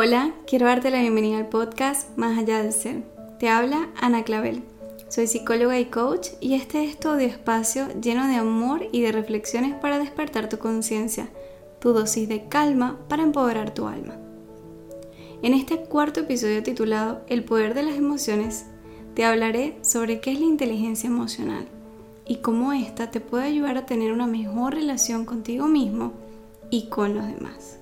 Hola, quiero darte la bienvenida al podcast Más allá del ser. Te habla Ana Clavel. Soy psicóloga y coach y este es tu espacio lleno de amor y de reflexiones para despertar tu conciencia, tu dosis de calma para empoderar tu alma. En este cuarto episodio titulado El poder de las emociones, te hablaré sobre qué es la inteligencia emocional y cómo ésta te puede ayudar a tener una mejor relación contigo mismo y con los demás.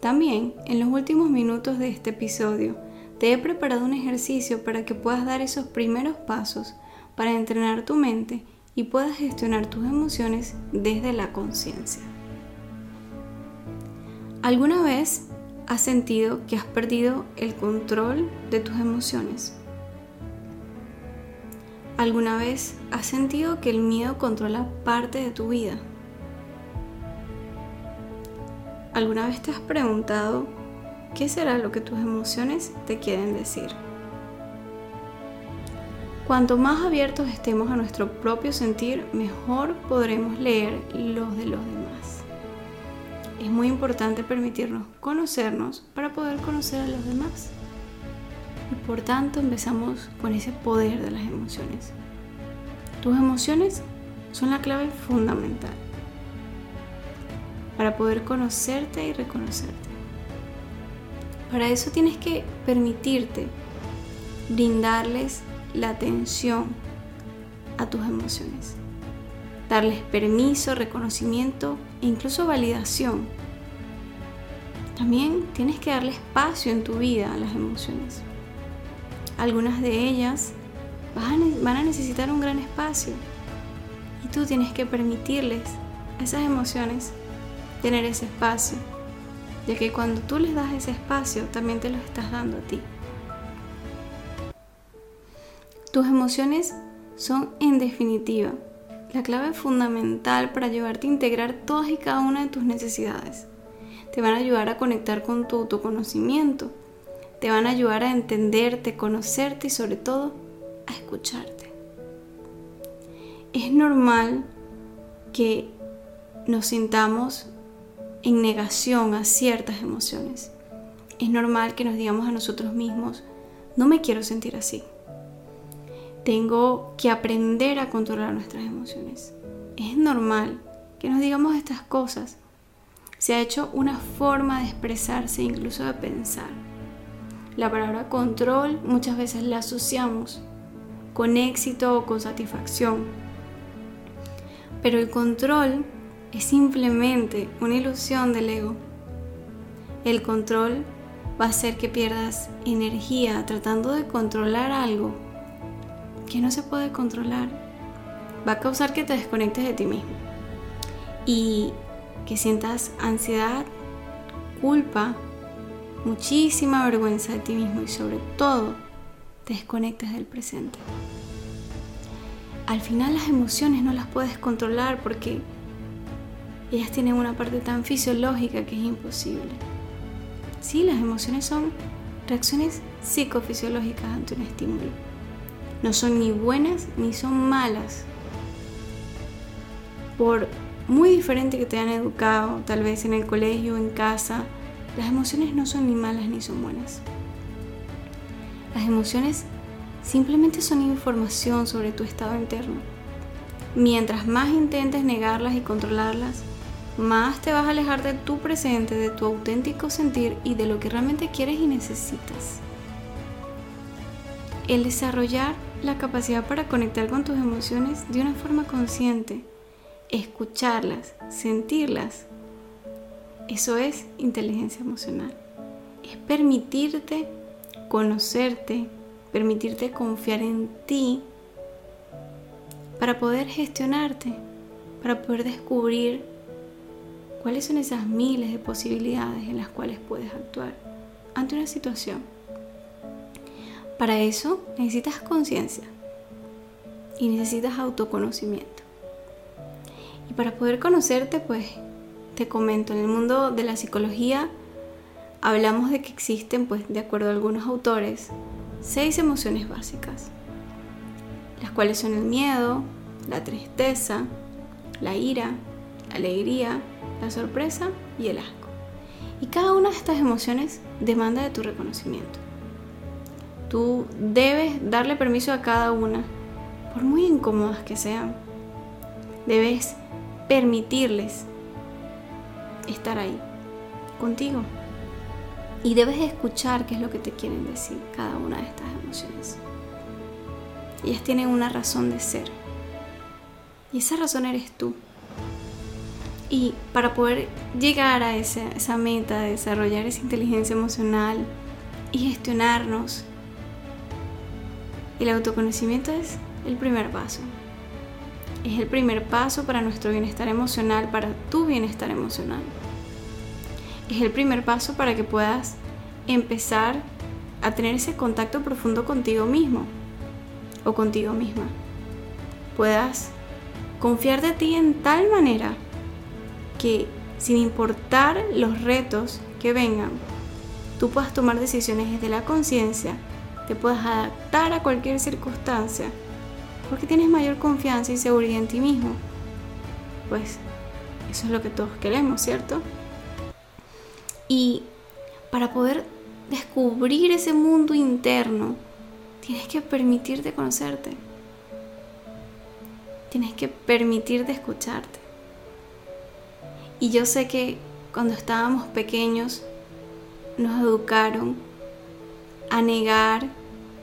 También, en los últimos minutos de este episodio, te he preparado un ejercicio para que puedas dar esos primeros pasos para entrenar tu mente y puedas gestionar tus emociones desde la conciencia. ¿Alguna vez has sentido que has perdido el control de tus emociones? ¿Alguna vez has sentido que el miedo controla parte de tu vida? ¿Alguna vez te has preguntado qué será lo que tus emociones te quieren decir? Cuanto más abiertos estemos a nuestro propio sentir, mejor podremos leer los de los demás. Es muy importante permitirnos conocernos para poder conocer a los demás. Y por tanto empezamos con ese poder de las emociones. Tus emociones son la clave fundamental para poder conocerte y reconocerte. Para eso tienes que permitirte brindarles la atención a tus emociones, darles permiso, reconocimiento e incluso validación. También tienes que darle espacio en tu vida a las emociones. Algunas de ellas van a necesitar un gran espacio y tú tienes que permitirles esas emociones tener ese espacio, ya que cuando tú les das ese espacio, también te lo estás dando a ti. Tus emociones son, en definitiva, la clave fundamental para ayudarte a integrar todas y cada una de tus necesidades. Te van a ayudar a conectar con tu autoconocimiento, te van a ayudar a entenderte, conocerte y sobre todo a escucharte. Es normal que nos sintamos en negación a ciertas emociones. Es normal que nos digamos a nosotros mismos, no me quiero sentir así. Tengo que aprender a controlar nuestras emociones. Es normal que nos digamos estas cosas. Se ha hecho una forma de expresarse, incluso de pensar. La palabra control muchas veces la asociamos con éxito o con satisfacción. Pero el control es simplemente una ilusión del ego. El control va a hacer que pierdas energía tratando de controlar algo que no se puede controlar. Va a causar que te desconectes de ti mismo y que sientas ansiedad, culpa, muchísima vergüenza de ti mismo y sobre todo te desconectes del presente. Al final las emociones no las puedes controlar porque ellas tienen una parte tan fisiológica que es imposible. Sí, las emociones son reacciones psicofisiológicas ante un estímulo. No son ni buenas ni son malas. Por muy diferente que te hayan educado, tal vez en el colegio, en casa, las emociones no son ni malas ni son buenas. Las emociones simplemente son información sobre tu estado interno. Mientras más intentes negarlas y controlarlas, más te vas a alejar de tu presente, de tu auténtico sentir y de lo que realmente quieres y necesitas. El desarrollar la capacidad para conectar con tus emociones de una forma consciente, escucharlas, sentirlas, eso es inteligencia emocional. Es permitirte conocerte, permitirte confiar en ti para poder gestionarte, para poder descubrir cuáles son esas miles de posibilidades en las cuales puedes actuar ante una situación. Para eso necesitas conciencia y necesitas autoconocimiento. Y para poder conocerte, pues te comento, en el mundo de la psicología hablamos de que existen, pues de acuerdo a algunos autores, seis emociones básicas, las cuales son el miedo, la tristeza, la ira, alegría, la sorpresa y el asco. Y cada una de estas emociones demanda de tu reconocimiento. Tú debes darle permiso a cada una, por muy incómodas que sean. Debes permitirles estar ahí, contigo. Y debes escuchar qué es lo que te quieren decir cada una de estas emociones. Ellas tienen una razón de ser. Y esa razón eres tú. Y para poder llegar a esa, meta de desarrollar esa inteligencia emocional y gestionarnos, el autoconocimiento es el primer paso. Es el primer paso para nuestro bienestar emocional, para tu bienestar emocional. Es el primer paso para que puedas empezar a tener ese contacto profundo contigo mismo o contigo misma. Puedas confiar de ti en tal manera que sin importar los retos que vengan, tú puedas tomar decisiones desde la conciencia, te puedas adaptar a cualquier circunstancia, porque tienes mayor confianza y seguridad en ti mismo. Pues eso es lo que todos queremos, ¿cierto? Y para poder descubrir ese mundo interno, tienes que permitirte conocerte. Tienes que permitirte escucharte. Y yo sé que cuando estábamos pequeños nos educaron a negar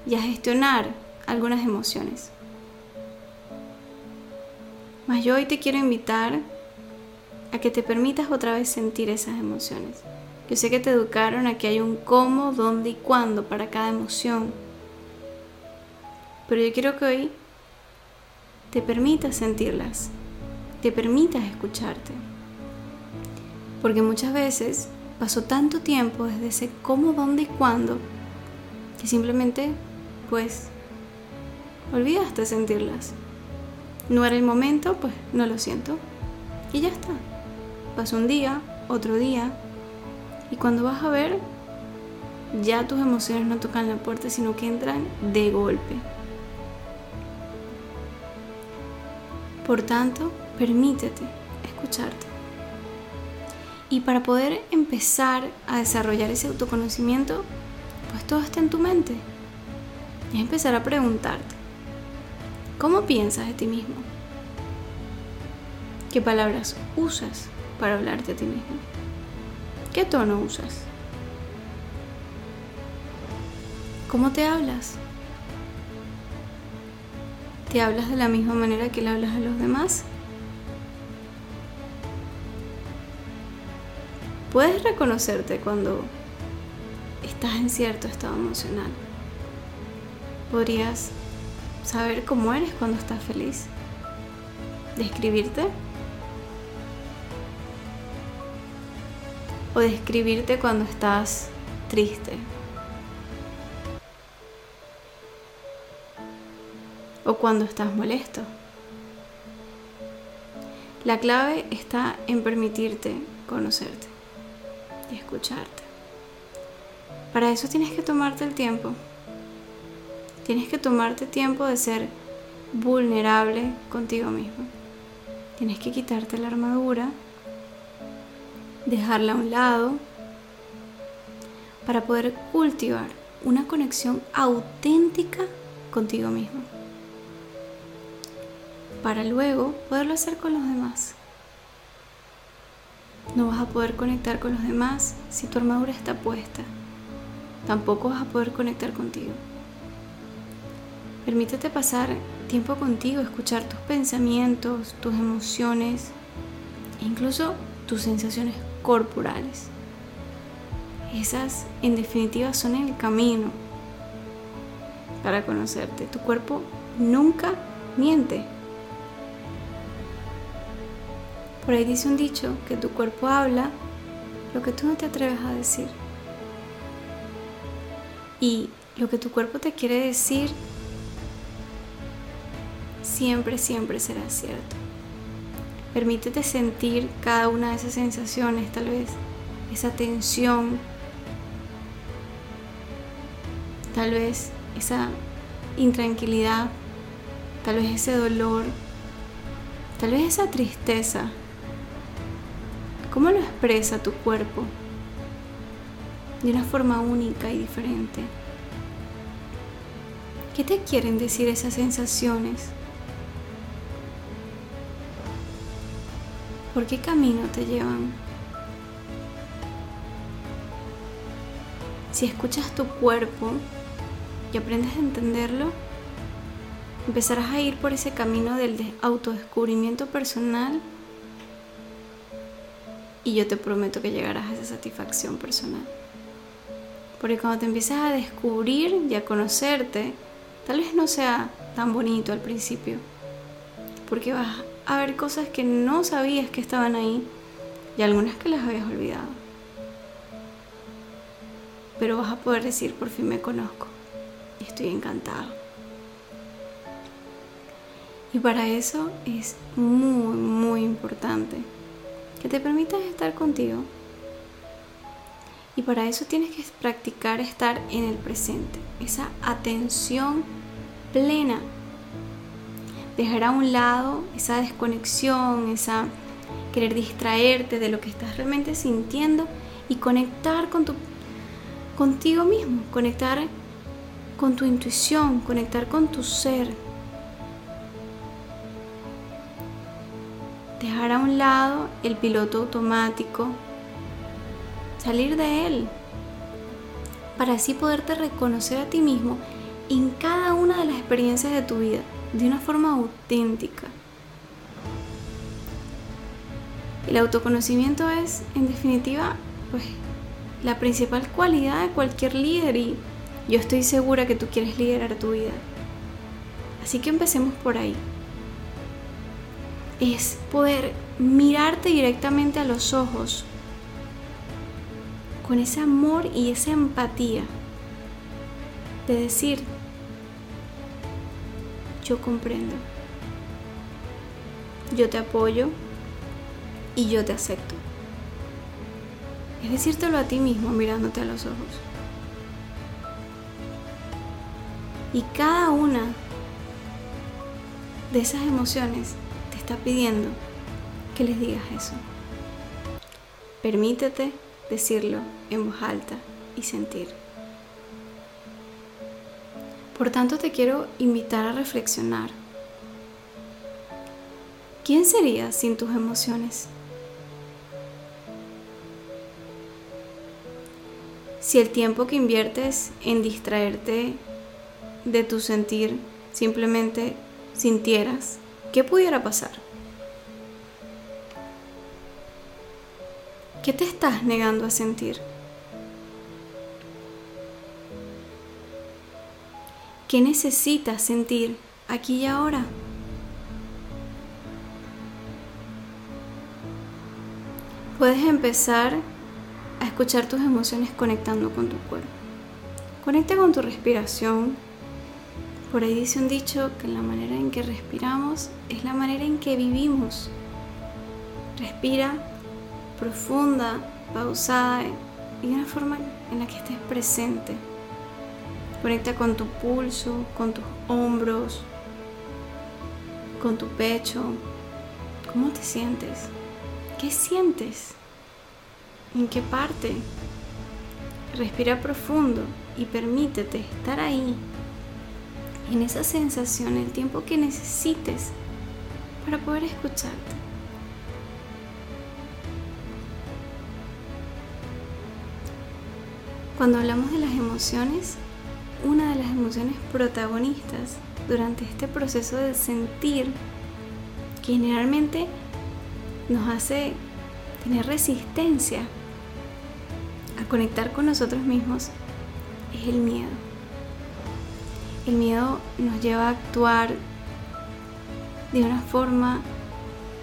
y a gestionar algunas emociones. Mas yo hoy te quiero invitar a que te permitas otra vez sentir esas emociones. Yo sé que te educaron a que hay un cómo, dónde y cuándo para cada emoción. Pero yo quiero que hoy te permitas sentirlas, te permitas escucharte. Porque muchas veces pasó tanto tiempo desde ese cómo, dónde y cuándo que simplemente, pues, olvidaste sentirlas. No era el momento, pues no lo siento. Y ya está. Pasó un día, otro día, y cuando vas a ver, ya tus emociones no tocan la puerta, sino que entran de golpe. Por tanto, permítete escucharte. Y para poder empezar a desarrollar ese autoconocimiento, pues todo está en tu mente. Y empezar a preguntarte, ¿cómo piensas de ti mismo? ¿Qué palabras usas para hablarte a ti mismo? ¿Qué tono usas? ¿Cómo te hablas? ¿Te hablas de la misma manera que le hablas a los demás? Puedes reconocerte cuando estás en cierto estado emocional. Podrías saber cómo eres cuando estás feliz. Describirte o describirte cuando estás triste. O cuando estás molesto. La clave está en permitirte conocerte y escucharte. Para eso tienes que tomarte el tiempo. Tienes que tomarte tiempo de ser vulnerable contigo mismo. Tienes que quitarte la armadura dejarla a un lado, para poder cultivar una conexión auténtica contigo mismo, para luego poderlo hacer con los demás. No vas a poder conectar con los demás si tu armadura está puesta. Tampoco vas a poder conectar contigo. Permítete pasar tiempo contigo, escuchar tus pensamientos, tus emociones, e incluso tus sensaciones corporales. Esas, en definitiva, son el camino para conocerte. Tu cuerpo nunca miente. Por ahí dice un dicho que tu cuerpo habla lo que tú no te atreves a decir. Y lo que tu cuerpo te quiere decir siempre, siempre será cierto. Permítete sentir cada una de esas sensaciones, tal vez esa tensión, tal vez esa intranquilidad, tal vez ese dolor, tal vez esa tristeza. ¿Cómo lo expresa tu cuerpo? de una forma única y diferente. ¿Qué te quieren decir esas sensaciones? ¿Por qué camino te llevan? Si escuchas tu cuerpo y aprendes a entenderlo, empezarás a ir por ese camino del autodescubrimiento personal y yo te prometo que llegarás a esa satisfacción personal. Porque cuando te empiezas a descubrir y a conocerte, tal vez no sea tan bonito al principio, porque vas a ver cosas que no sabías que estaban ahí y algunas que las habías olvidado. Pero vas a poder decir, por fin me conozco y estoy encantado. Y para eso es muy, muy importante te permitas estar contigo. Y para eso tienes que practicar estar en el presente, esa atención plena. Dejar a un lado esa desconexión, esa querer distraerte de lo que estás realmente sintiendo y conectar con tu contigo mismo, conectar con tu intuición, conectar con tu ser. Dejar a un lado el piloto automático, salir de él, para así poderte reconocer a ti mismo en cada una de las experiencias de tu vida, de una forma auténtica. El autoconocimiento es, en definitiva, pues la principal cualidad de cualquier líder y yo estoy segura que tú quieres liderar tu vida. Así que empecemos por ahí. Es poder mirarte directamente a los ojos con ese amor y esa empatía de decir, yo comprendo, yo te apoyo y yo te acepto. Es decírtelo a ti mismo mirándote a los ojos. Y cada una de esas emociones está pidiendo que les digas eso. Permítete decirlo en voz alta y sentir. Por tanto, te quiero invitar a reflexionar. ¿Quién serías sin tus emociones? Si el tiempo que inviertes en distraerte de tu sentir simplemente sintieras, ¿qué pudiera pasar? ¿Qué te estás negando a sentir? ¿Qué necesitas sentir aquí y ahora? Puedes empezar a escuchar tus emociones conectando con tu cuerpo. Conecta con tu respiración por ahí dice un dicho que la manera en que respiramos es la manera en que vivimos. Respira profunda, pausada y de una forma en la que estés presente. Conecta con tu pulso, con tus hombros, con tu pecho. ¿Cómo te sientes? ¿Qué sientes? ¿En qué parte? Respira profundo y permítete estar ahí en esa sensación el tiempo que necesites para poder escucharte. Cuando hablamos de las emociones, una de las emociones protagonistas durante este proceso de sentir que generalmente nos hace tener resistencia a conectar con nosotros mismos es el miedo. El miedo nos lleva a actuar de una forma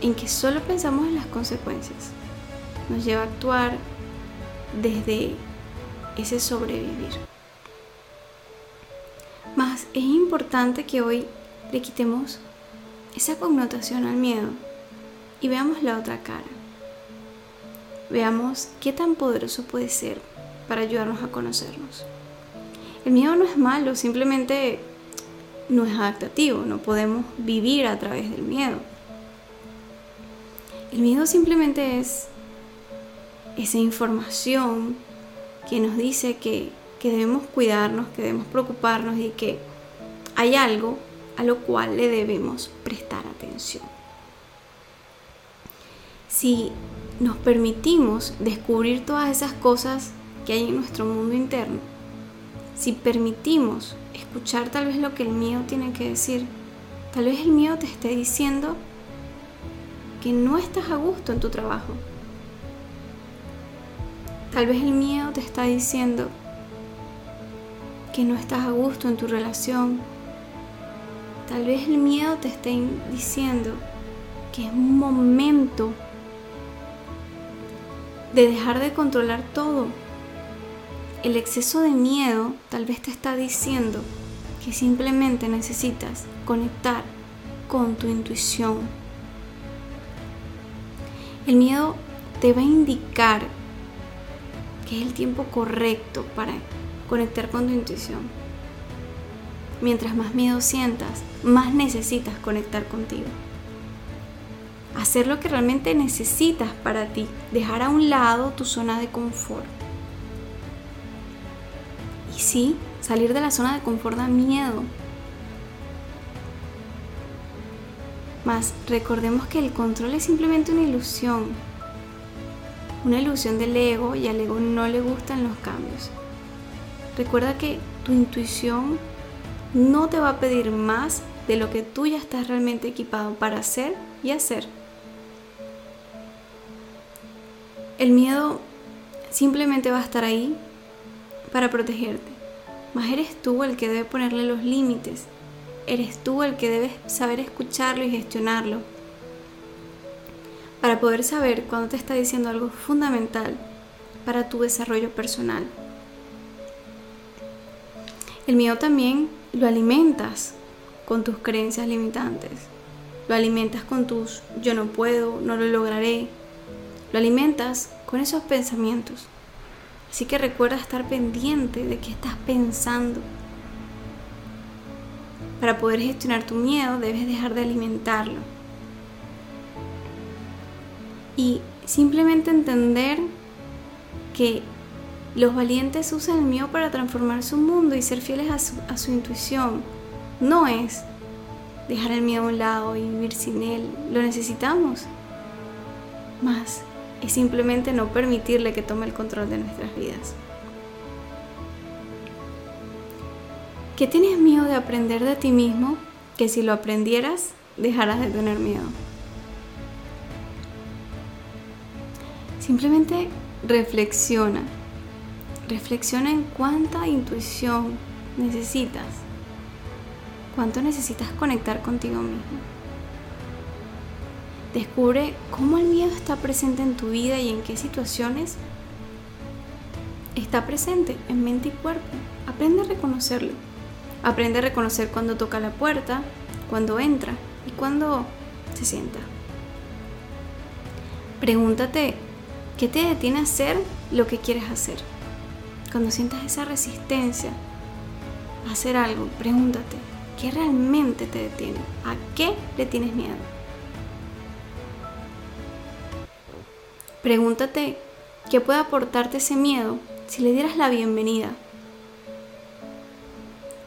en que solo pensamos en las consecuencias. Nos lleva a actuar desde ese sobrevivir. Más es importante que hoy le quitemos esa connotación al miedo y veamos la otra cara. Veamos qué tan poderoso puede ser para ayudarnos a conocernos. El miedo no es malo, simplemente no es adaptativo, no podemos vivir a través del miedo. El miedo simplemente es esa información que nos dice que, que debemos cuidarnos, que debemos preocuparnos y que hay algo a lo cual le debemos prestar atención. Si nos permitimos descubrir todas esas cosas que hay en nuestro mundo interno, si permitimos escuchar tal vez lo que el miedo tiene que decir, tal vez el miedo te esté diciendo que no estás a gusto en tu trabajo. Tal vez el miedo te está diciendo que no estás a gusto en tu relación. Tal vez el miedo te esté diciendo que es un momento de dejar de controlar todo. El exceso de miedo tal vez te está diciendo que simplemente necesitas conectar con tu intuición. El miedo te va a indicar que es el tiempo correcto para conectar con tu intuición. Mientras más miedo sientas, más necesitas conectar contigo hacer lo que realmente necesitas para ti, dejar a un lado tu zona de confort. Y sí, salir de la zona de confort da miedo. Mas recordemos que el control es simplemente una ilusión. Una ilusión del ego y al ego no le gustan los cambios. Recuerda que tu intuición no te va a pedir más de lo que tú ya estás realmente equipado para hacer y hacer. El miedo simplemente va a estar ahí para protegerte. Mas eres tú el que debe ponerle los límites. Eres tú el que debes saber escucharlo y gestionarlo. Para poder saber cuando te está diciendo algo fundamental para tu desarrollo personal. El miedo también lo alimentas con tus creencias limitantes. Lo alimentas con tus yo no puedo, no lo lograré, lo alimentas con esos pensamientos. Así que recuerda estar pendiente de qué estás pensando. Para poder gestionar tu miedo debes dejar de alimentarlo. Y simplemente entender que los valientes usan el miedo para transformar su mundo y ser fieles a su, a su intuición. No es dejar el miedo a un lado y vivir sin él. Lo necesitamos. Más es simplemente no permitirle que tome el control de nuestras vidas. ¿Qué tienes miedo de aprender de ti mismo que si lo aprendieras dejarás de tener miedo? Simplemente reflexiona. Reflexiona en cuánta intuición necesitas. Cuánto necesitas conectar contigo mismo. Descubre cómo el miedo está presente en tu vida y en qué situaciones está presente en mente y cuerpo. Aprende a reconocerlo. Aprende a reconocer cuando toca la puerta, cuando entra y cuando se sienta. Pregúntate qué te detiene a hacer lo que quieres hacer. Cuando sientas esa resistencia a hacer algo, pregúntate qué realmente te detiene. ¿A qué le tienes miedo? Pregúntate qué puede aportarte ese miedo si le dieras la bienvenida.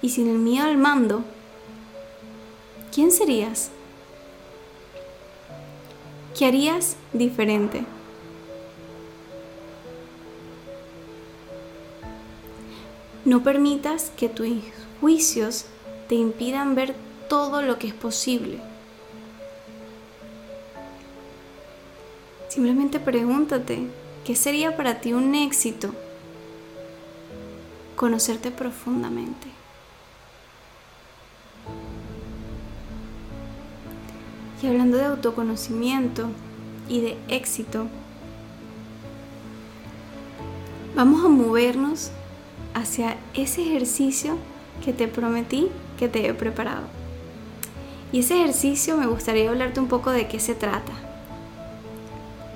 Y sin el miedo al mando, ¿quién serías? ¿Qué harías diferente? No permitas que tus juicios te impidan ver todo lo que es posible. Simplemente pregúntate, ¿qué sería para ti un éxito? Conocerte profundamente. Y hablando de autoconocimiento y de éxito, vamos a movernos hacia ese ejercicio que te prometí que te he preparado. Y ese ejercicio me gustaría hablarte un poco de qué se trata.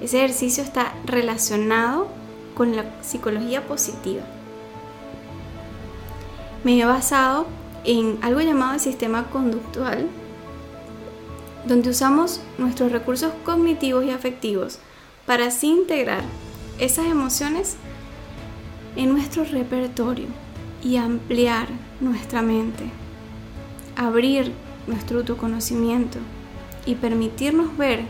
Ese ejercicio está relacionado con la psicología positiva. Me he basado en algo llamado el sistema conductual, donde usamos nuestros recursos cognitivos y afectivos para así integrar esas emociones en nuestro repertorio y ampliar nuestra mente, abrir nuestro autoconocimiento y permitirnos ver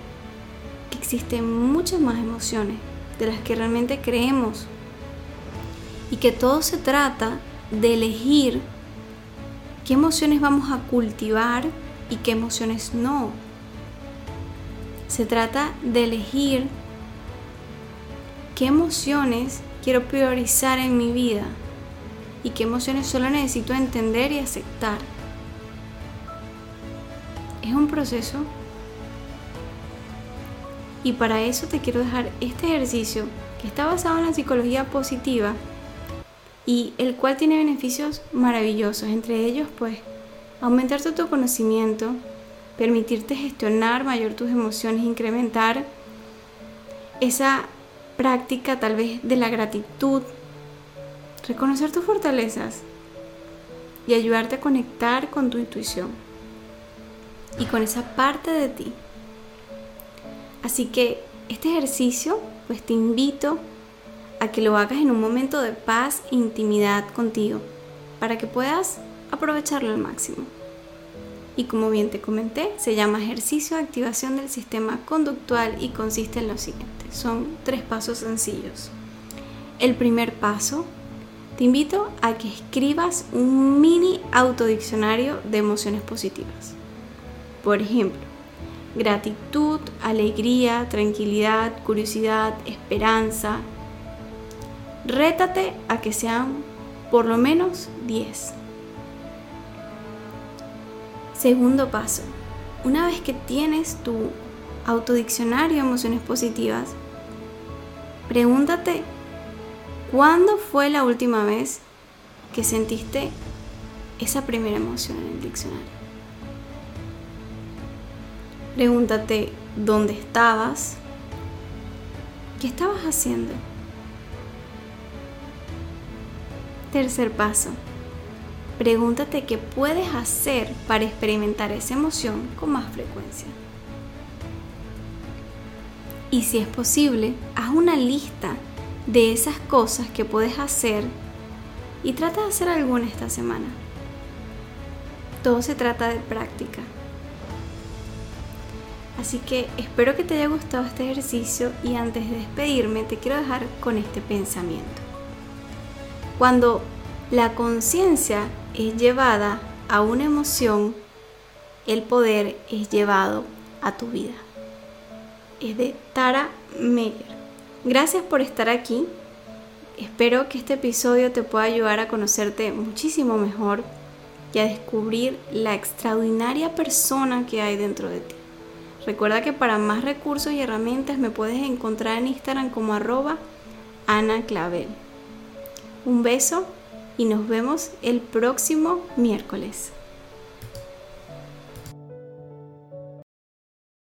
que existen muchas más emociones de las que realmente creemos y que todo se trata de elegir qué emociones vamos a cultivar y qué emociones no. Se trata de elegir qué emociones quiero priorizar en mi vida y qué emociones solo necesito entender y aceptar. Es un proceso y para eso te quiero dejar este ejercicio que está basado en la psicología positiva y el cual tiene beneficios maravillosos, entre ellos pues aumentar tu conocimiento, permitirte gestionar mayor tus emociones, incrementar esa práctica tal vez de la gratitud, reconocer tus fortalezas y ayudarte a conectar con tu intuición y con esa parte de ti. Así que este ejercicio pues te invito a que lo hagas en un momento de paz e intimidad contigo para que puedas aprovecharlo al máximo. Y como bien te comenté, se llama ejercicio de activación del sistema conductual y consiste en lo siguiente. Son tres pasos sencillos. El primer paso, te invito a que escribas un mini autodiccionario de emociones positivas. Por ejemplo, gratitud, alegría, tranquilidad, curiosidad, esperanza. Rétate a que sean por lo menos 10. Segundo paso, una vez que tienes tu autodiccionario de emociones positivas, pregúntate cuándo fue la última vez que sentiste esa primera emoción en el diccionario. Pregúntate dónde estabas, qué estabas haciendo. Tercer paso, pregúntate qué puedes hacer para experimentar esa emoción con más frecuencia. Y si es posible, haz una lista de esas cosas que puedes hacer y trata de hacer alguna esta semana. Todo se trata de práctica. Así que espero que te haya gustado este ejercicio y antes de despedirme te quiero dejar con este pensamiento. Cuando la conciencia es llevada a una emoción, el poder es llevado a tu vida. Es de Tara Meyer. Gracias por estar aquí. Espero que este episodio te pueda ayudar a conocerte muchísimo mejor y a descubrir la extraordinaria persona que hay dentro de ti. Recuerda que para más recursos y herramientas me puedes encontrar en Instagram como arroba Ana Clavel. Un beso y nos vemos el próximo miércoles.